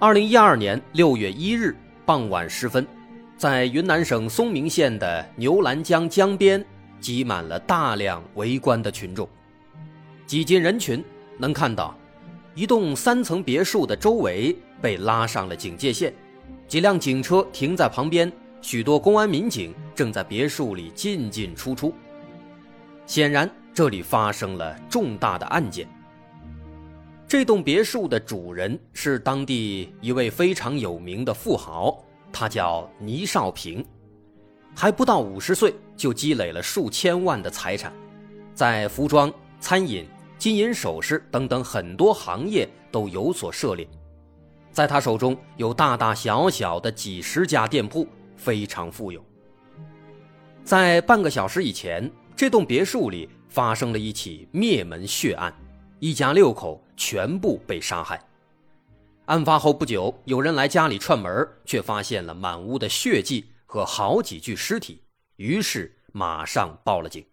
二零一二年六月一日傍晚时分，在云南省嵩明县的牛栏江江边，挤满了大量围观的群众。挤进人群，能看到一栋三层别墅的周围被拉上了警戒线，几辆警车停在旁边，许多公安民警正在别墅里进进出出。显然，这里发生了重大的案件。这栋别墅的主人是当地一位非常有名的富豪，他叫倪少平，还不到五十岁就积累了数千万的财产，在服装、餐饮、金银首饰等等很多行业都有所涉猎，在他手中有大大小小的几十家店铺，非常富有。在半个小时以前，这栋别墅里发生了一起灭门血案。一家六口全部被杀害。案发后不久，有人来家里串门，却发现了满屋的血迹和好几具尸体，于是马上报了警。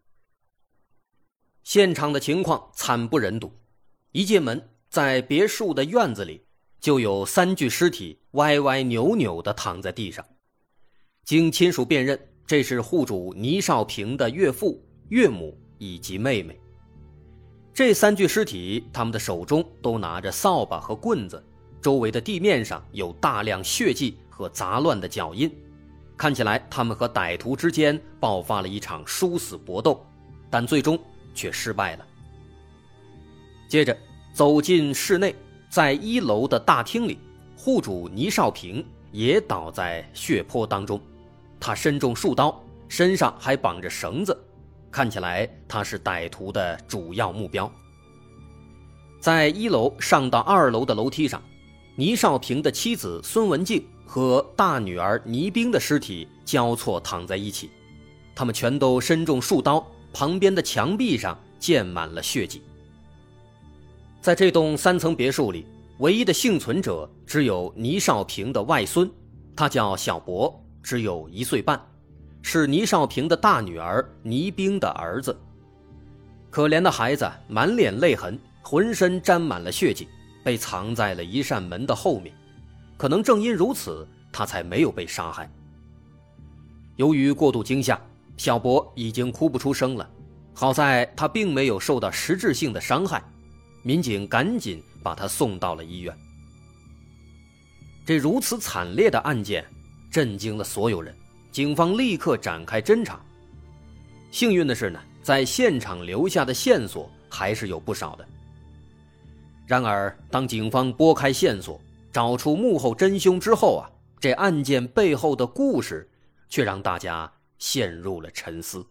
现场的情况惨不忍睹，一进门，在别墅的院子里就有三具尸体歪歪扭扭地躺在地上。经亲属辨认，这是户主倪少平的岳父、岳母以及妹妹。这三具尸体，他们的手中都拿着扫把和棍子，周围的地面上有大量血迹和杂乱的脚印，看起来他们和歹徒之间爆发了一场殊死搏斗，但最终却失败了。接着走进室内，在一楼的大厅里，户主倪少平也倒在血泊当中，他身中数刀，身上还绑着绳子。看起来他是歹徒的主要目标。在一楼上到二楼的楼梯上，倪少平的妻子孙文静和大女儿倪冰的尸体交错躺在一起，他们全都身中数刀，旁边的墙壁上溅满了血迹。在这栋三层别墅里，唯一的幸存者只有倪少平的外孙，他叫小博，只有一岁半。是倪少平的大女儿倪冰的儿子。可怜的孩子满脸泪痕，浑身沾满了血迹，被藏在了一扇门的后面。可能正因如此，他才没有被杀害。由于过度惊吓，小博已经哭不出声了。好在他并没有受到实质性的伤害，民警赶紧把他送到了医院。这如此惨烈的案件，震惊了所有人。警方立刻展开侦查。幸运的是呢，在现场留下的线索还是有不少的。然而，当警方拨开线索，找出幕后真凶之后啊，这案件背后的故事却让大家陷入了沉思。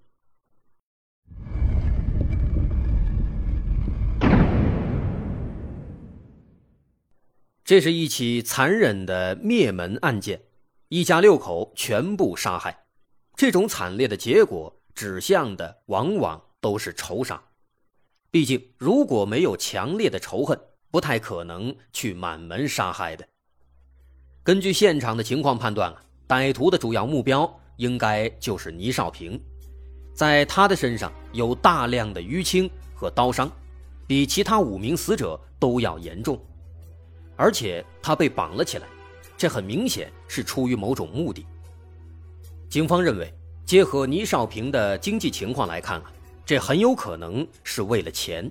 这是一起残忍的灭门案件。一家六口全部杀害，这种惨烈的结果指向的往往都是仇杀。毕竟，如果没有强烈的仇恨，不太可能去满门杀害的。根据现场的情况判断啊，歹徒的主要目标应该就是倪少平，在他的身上有大量的淤青和刀伤，比其他五名死者都要严重，而且他被绑了起来。这很明显是出于某种目的。警方认为，结合倪少平的经济情况来看啊，这很有可能是为了钱。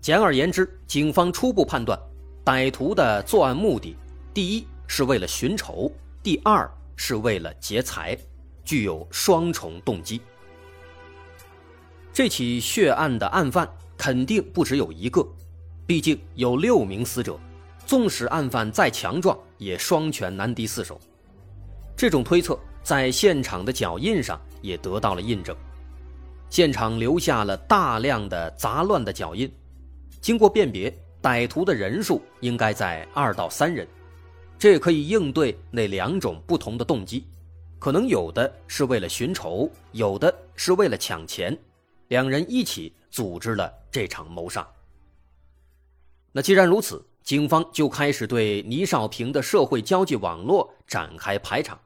简而言之，警方初步判断，歹徒的作案目的，第一是为了寻仇，第二是为了劫财，具有双重动机。这起血案的案犯肯定不只有一个，毕竟有六名死者。纵使案犯再强壮，也双拳难敌四手。这种推测在现场的脚印上也得到了印证。现场留下了大量的杂乱的脚印，经过辨别，歹徒的人数应该在二到三人。这可以应对那两种不同的动机，可能有的是为了寻仇，有的是为了抢钱，两人一起组织了这场谋杀。那既然如此，警方就开始对倪少平的社会交际网络展开排查。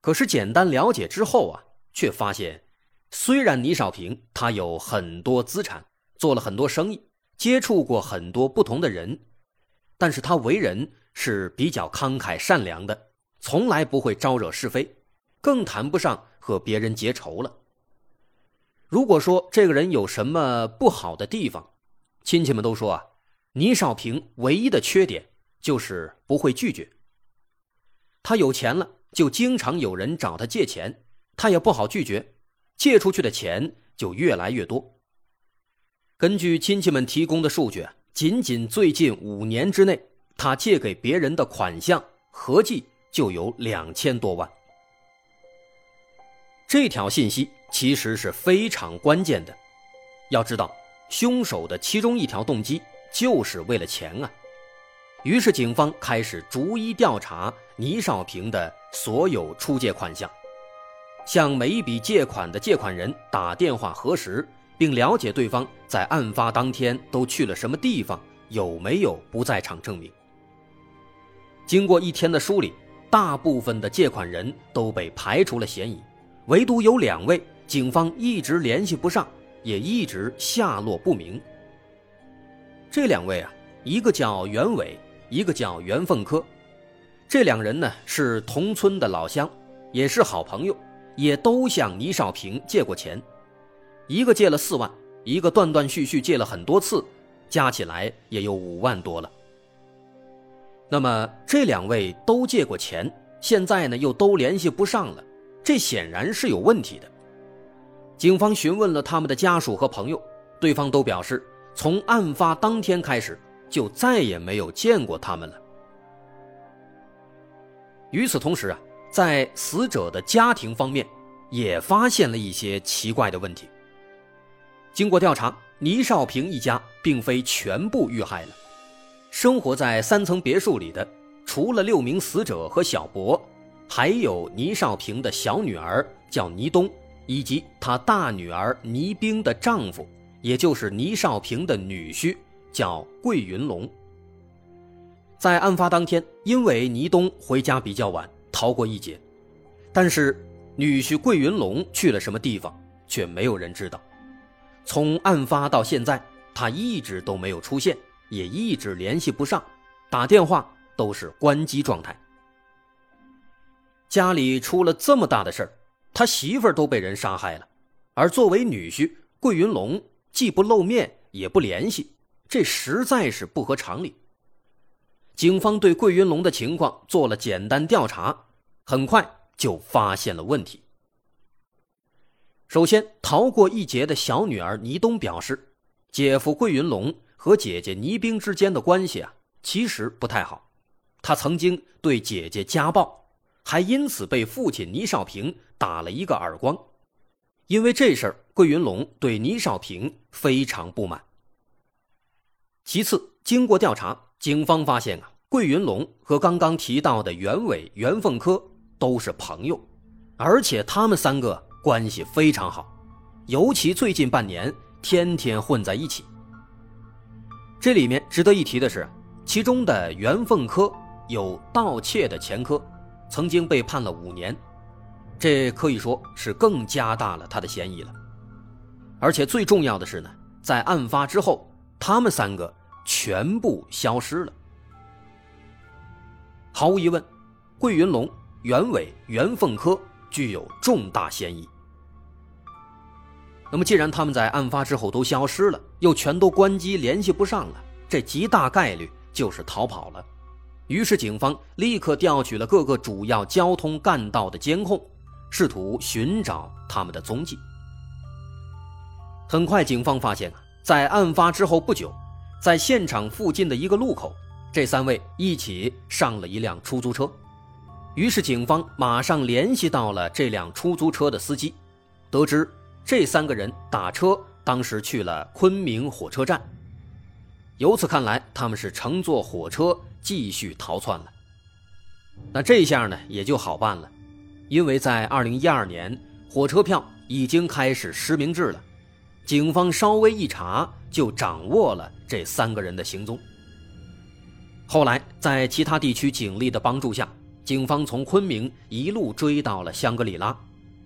可是简单了解之后啊，却发现，虽然倪少平他有很多资产，做了很多生意，接触过很多不同的人，但是他为人是比较慷慨善良的，从来不会招惹是非，更谈不上和别人结仇了。如果说这个人有什么不好的地方，亲戚们都说啊。倪少平唯一的缺点就是不会拒绝。他有钱了，就经常有人找他借钱，他也不好拒绝，借出去的钱就越来越多。根据亲戚们提供的数据，仅仅最近五年之内，他借给别人的款项合计就有两千多万。这条信息其实是非常关键的，要知道，凶手的其中一条动机。就是为了钱啊！于是警方开始逐一调查倪少平的所有出借款项，向每一笔借款的借款人打电话核实，并了解对方在案发当天都去了什么地方，有没有不在场证明。经过一天的梳理，大部分的借款人都被排除了嫌疑，唯独有两位警方一直联系不上，也一直下落不明。这两位啊，一个叫袁伟，一个叫袁凤科，这两人呢是同村的老乡，也是好朋友，也都向倪少平借过钱，一个借了四万，一个断断续续借了很多次，加起来也有五万多了。那么这两位都借过钱，现在呢又都联系不上了，这显然是有问题的。警方询问了他们的家属和朋友，对方都表示。从案发当天开始，就再也没有见过他们了。与此同时啊，在死者的家庭方面，也发现了一些奇怪的问题。经过调查，倪少平一家并非全部遇害了。生活在三层别墅里的，除了六名死者和小博，还有倪少平的小女儿叫倪冬，以及他大女儿倪冰的丈夫。也就是倪少平的女婿叫桂云龙。在案发当天，因为倪东回家比较晚，逃过一劫，但是女婿桂云龙去了什么地方，却没有人知道。从案发到现在，他一直都没有出现，也一直联系不上，打电话都是关机状态。家里出了这么大的事儿，他媳妇儿都被人杀害了，而作为女婿桂云龙。既不露面也不联系，这实在是不合常理。警方对桂云龙的情况做了简单调查，很快就发现了问题。首先，逃过一劫的小女儿倪冬表示，姐夫桂云龙和姐姐倪冰之间的关系啊，其实不太好。他曾经对姐姐家暴，还因此被父亲倪少平打了一个耳光。因为这事儿，桂云龙对倪少平非常不满。其次，经过调查，警方发现啊，桂云龙和刚刚提到的袁伟、袁凤科都是朋友，而且他们三个关系非常好，尤其最近半年天天混在一起。这里面值得一提的是，其中的袁凤科有盗窃的前科，曾经被判了五年。这可以说是更加大了他的嫌疑了，而且最重要的是呢，在案发之后，他们三个全部消失了。毫无疑问，桂云龙、袁伟、袁凤科具有重大嫌疑。那么，既然他们在案发之后都消失了，又全都关机联系不上了，这极大概率就是逃跑了。于是，警方立刻调取了各个主要交通干道的监控。试图寻找他们的踪迹。很快，警方发现啊，在案发之后不久，在现场附近的一个路口，这三位一起上了一辆出租车。于是，警方马上联系到了这辆出租车的司机，得知这三个人打车当时去了昆明火车站。由此看来，他们是乘坐火车继续逃窜了。那这下呢也就好办了，因为在二零一二年，火车票已经开始实名制了，警方稍微一查就掌握了这三个人的行踪。后来在其他地区警力的帮助下，警方从昆明一路追到了香格里拉，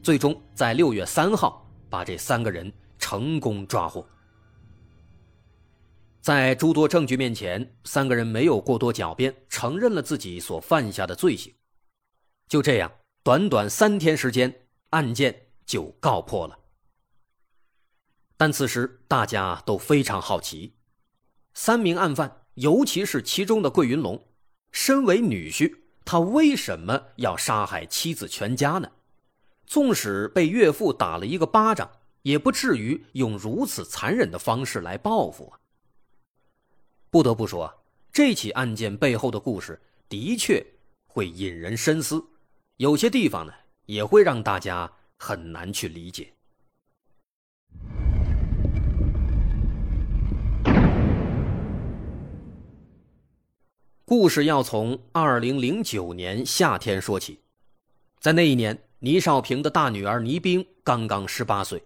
最终在六月三号把这三个人成功抓获。在诸多证据面前，三个人没有过多狡辩，承认了自己所犯下的罪行。就这样，短短三天时间，案件就告破了。但此时大家都非常好奇，三名案犯，尤其是其中的桂云龙，身为女婿，他为什么要杀害妻子全家呢？纵使被岳父打了一个巴掌，也不至于用如此残忍的方式来报复啊！不得不说，这起案件背后的故事的确会引人深思，有些地方呢也会让大家很难去理解。故事要从二零零九年夏天说起，在那一年，倪少平的大女儿倪冰刚刚十八岁，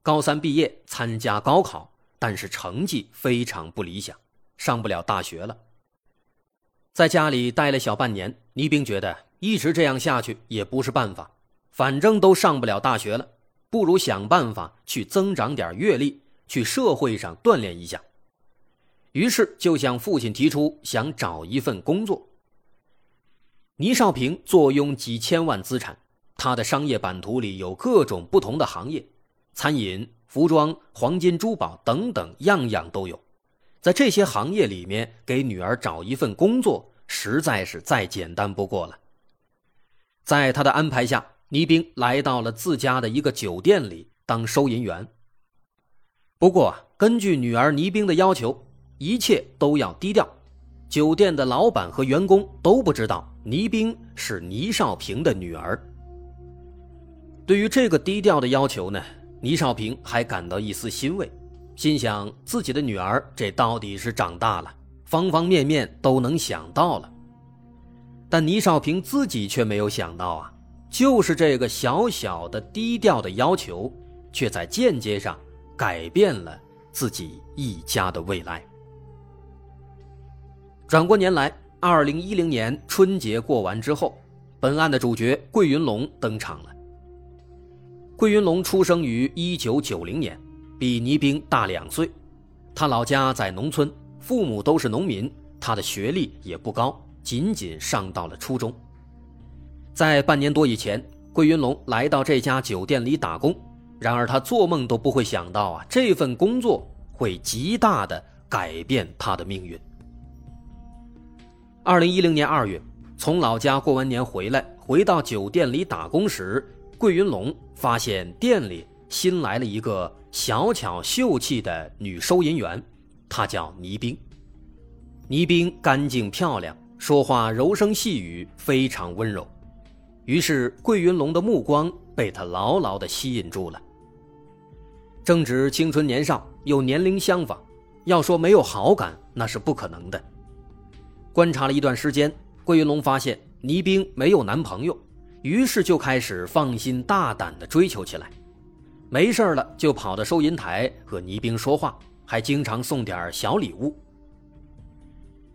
高三毕业参加高考，但是成绩非常不理想。上不了大学了，在家里待了小半年，倪冰觉得一直这样下去也不是办法，反正都上不了大学了，不如想办法去增长点阅历，去社会上锻炼一下。于是就向父亲提出想找一份工作。倪少平坐拥几千万资产，他的商业版图里有各种不同的行业，餐饮、服装、黄金、珠宝等等，样样都有。在这些行业里面，给女儿找一份工作，实在是再简单不过了。在他的安排下，倪兵来到了自家的一个酒店里当收银员。不过，根据女儿倪兵的要求，一切都要低调，酒店的老板和员工都不知道倪冰是倪少平的女儿。对于这个低调的要求呢，倪少平还感到一丝欣慰。心想自己的女儿这到底是长大了，方方面面都能想到了。但倪少平自己却没有想到啊，就是这个小小的低调的要求，却在间接上改变了自己一家的未来。转过年来，二零一零年春节过完之后，本案的主角桂云龙登场了。桂云龙出生于一九九零年。比倪兵大两岁，他老家在农村，父母都是农民，他的学历也不高，仅仅上到了初中。在半年多以前，桂云龙来到这家酒店里打工，然而他做梦都不会想到啊，这份工作会极大的改变他的命运。二零一零年二月，从老家过完年回来，回到酒店里打工时，桂云龙发现店里新来了一个。小巧秀气的女收银员，她叫倪冰。倪冰干净漂亮，说话柔声细语，非常温柔。于是桂云龙的目光被她牢牢地吸引住了。正值青春年少，又年龄相仿，要说没有好感那是不可能的。观察了一段时间，桂云龙发现倪冰没有男朋友，于是就开始放心大胆地追求起来。没事了，就跑到收银台和倪兵说话，还经常送点小礼物。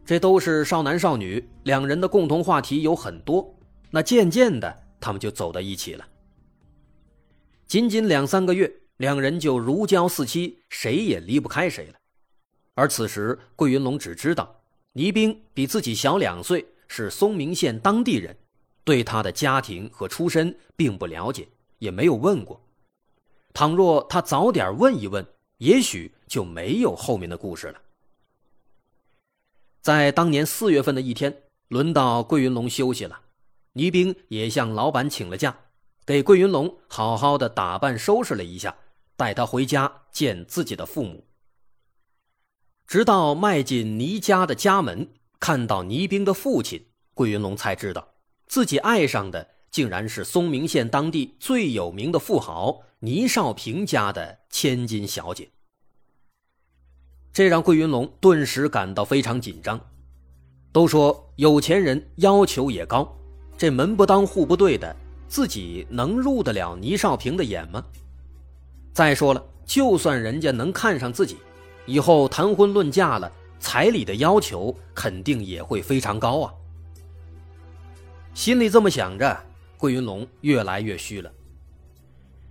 这都是少男少女，两人的共同话题有很多。那渐渐的，他们就走到一起了。仅仅两三个月，两人就如胶似漆，谁也离不开谁了。而此时，桂云龙只知道倪兵比自己小两岁，是松明县当地人，对他的家庭和出身并不了解，也没有问过。倘若他早点问一问，也许就没有后面的故事了。在当年四月份的一天，轮到桂云龙休息了，倪兵也向老板请了假，给桂云龙好好的打扮收拾了一下，带他回家见自己的父母。直到迈进倪家的家门，看到倪兵的父亲，桂云龙才知道自己爱上的竟然是松明县当地最有名的富豪。倪少平家的千金小姐，这让桂云龙顿时感到非常紧张。都说有钱人要求也高，这门不当户不对的，自己能入得了倪少平的眼吗？再说了，就算人家能看上自己，以后谈婚论嫁了，彩礼的要求肯定也会非常高啊。心里这么想着，桂云龙越来越虚了。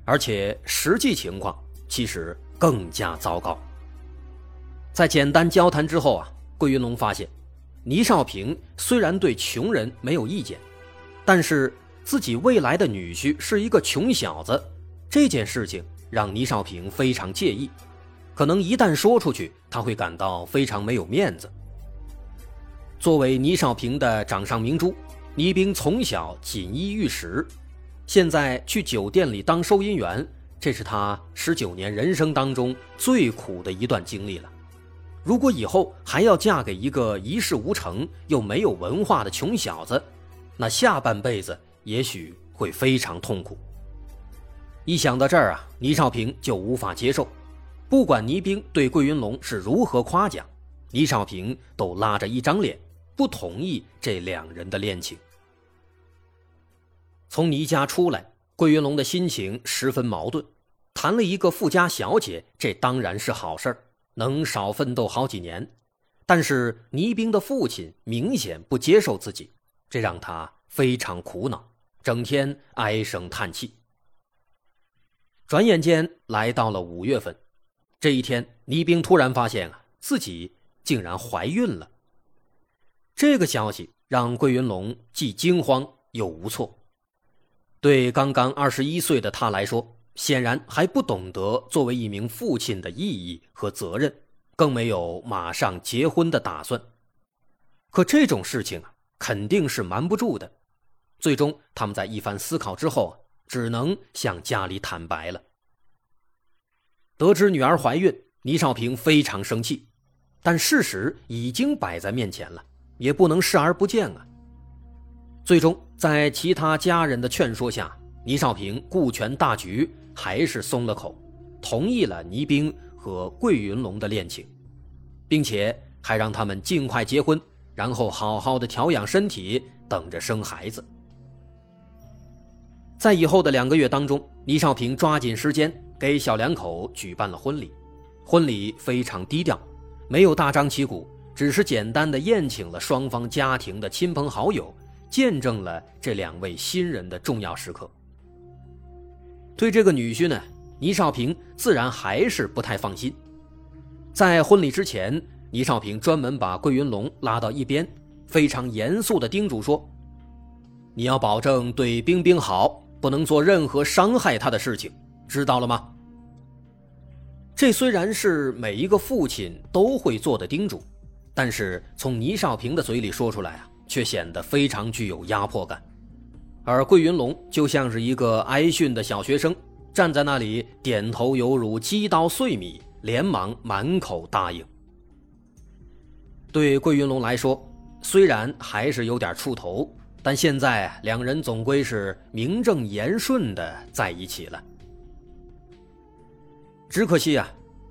而且实际情况其实更加糟糕。在简单交谈之后啊，桂云龙发现，倪少平虽然对穷人没有意见，但是自己未来的女婿是一个穷小子，这件事情让倪少平非常介意，可能一旦说出去，他会感到非常没有面子。作为倪少平的掌上明珠，倪兵从小锦衣玉食。现在去酒店里当收银员，这是他十九年人生当中最苦的一段经历了。如果以后还要嫁给一个一事无成又没有文化的穷小子，那下半辈子也许会非常痛苦。一想到这儿啊，倪少平就无法接受。不管倪兵对桂云龙是如何夸奖，倪少平都拉着一张脸，不同意这两人的恋情。从倪家出来，桂云龙的心情十分矛盾。谈了一个富家小姐，这当然是好事，能少奋斗好几年。但是倪兵的父亲明显不接受自己，这让他非常苦恼，整天唉声叹气。转眼间来到了五月份，这一天，倪兵突然发现啊，自己竟然怀孕了。这个消息让桂云龙既惊慌又无措。对刚刚二十一岁的他来说，显然还不懂得作为一名父亲的意义和责任，更没有马上结婚的打算。可这种事情啊，肯定是瞒不住的。最终，他们在一番思考之后，只能向家里坦白了。得知女儿怀孕，倪少平非常生气，但事实已经摆在面前了，也不能视而不见啊。最终，在其他家人的劝说下，倪少平顾全大局，还是松了口，同意了倪兵和桂云龙的恋情，并且还让他们尽快结婚，然后好好的调养身体，等着生孩子。在以后的两个月当中，倪少平抓紧时间给小两口举办了婚礼，婚礼非常低调，没有大张旗鼓，只是简单的宴请了双方家庭的亲朋好友。见证了这两位新人的重要时刻。对这个女婿呢，倪少平自然还是不太放心。在婚礼之前，倪少平专门把桂云龙拉到一边，非常严肃地叮嘱说：“你要保证对冰冰好，不能做任何伤害她的事情，知道了吗？”这虽然是每一个父亲都会做的叮嘱，但是从倪少平的嘴里说出来啊。却显得非常具有压迫感，而桂云龙就像是一个挨训的小学生，站在那里点头犹如鸡刀碎米，连忙满口答应。对桂云龙来说，虽然还是有点怵头，但现在两人总归是名正言顺的在一起了。只可惜啊，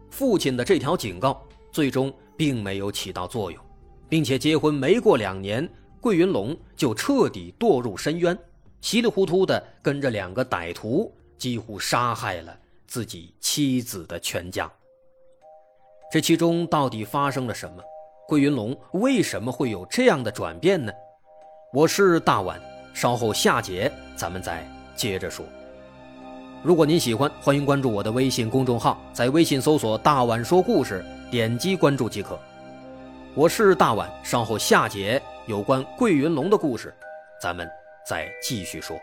父亲的这条警告最终并没有起到作用，并且结婚没过两年。桂云龙就彻底堕入深渊，稀里糊涂的跟着两个歹徒，几乎杀害了自己妻子的全家。这其中到底发生了什么？桂云龙为什么会有这样的转变呢？我是大碗，稍后下节咱们再接着说。如果您喜欢，欢迎关注我的微信公众号，在微信搜索“大碗说故事”，点击关注即可。我是大碗，稍后下节。有关桂云龙的故事，咱们再继续说。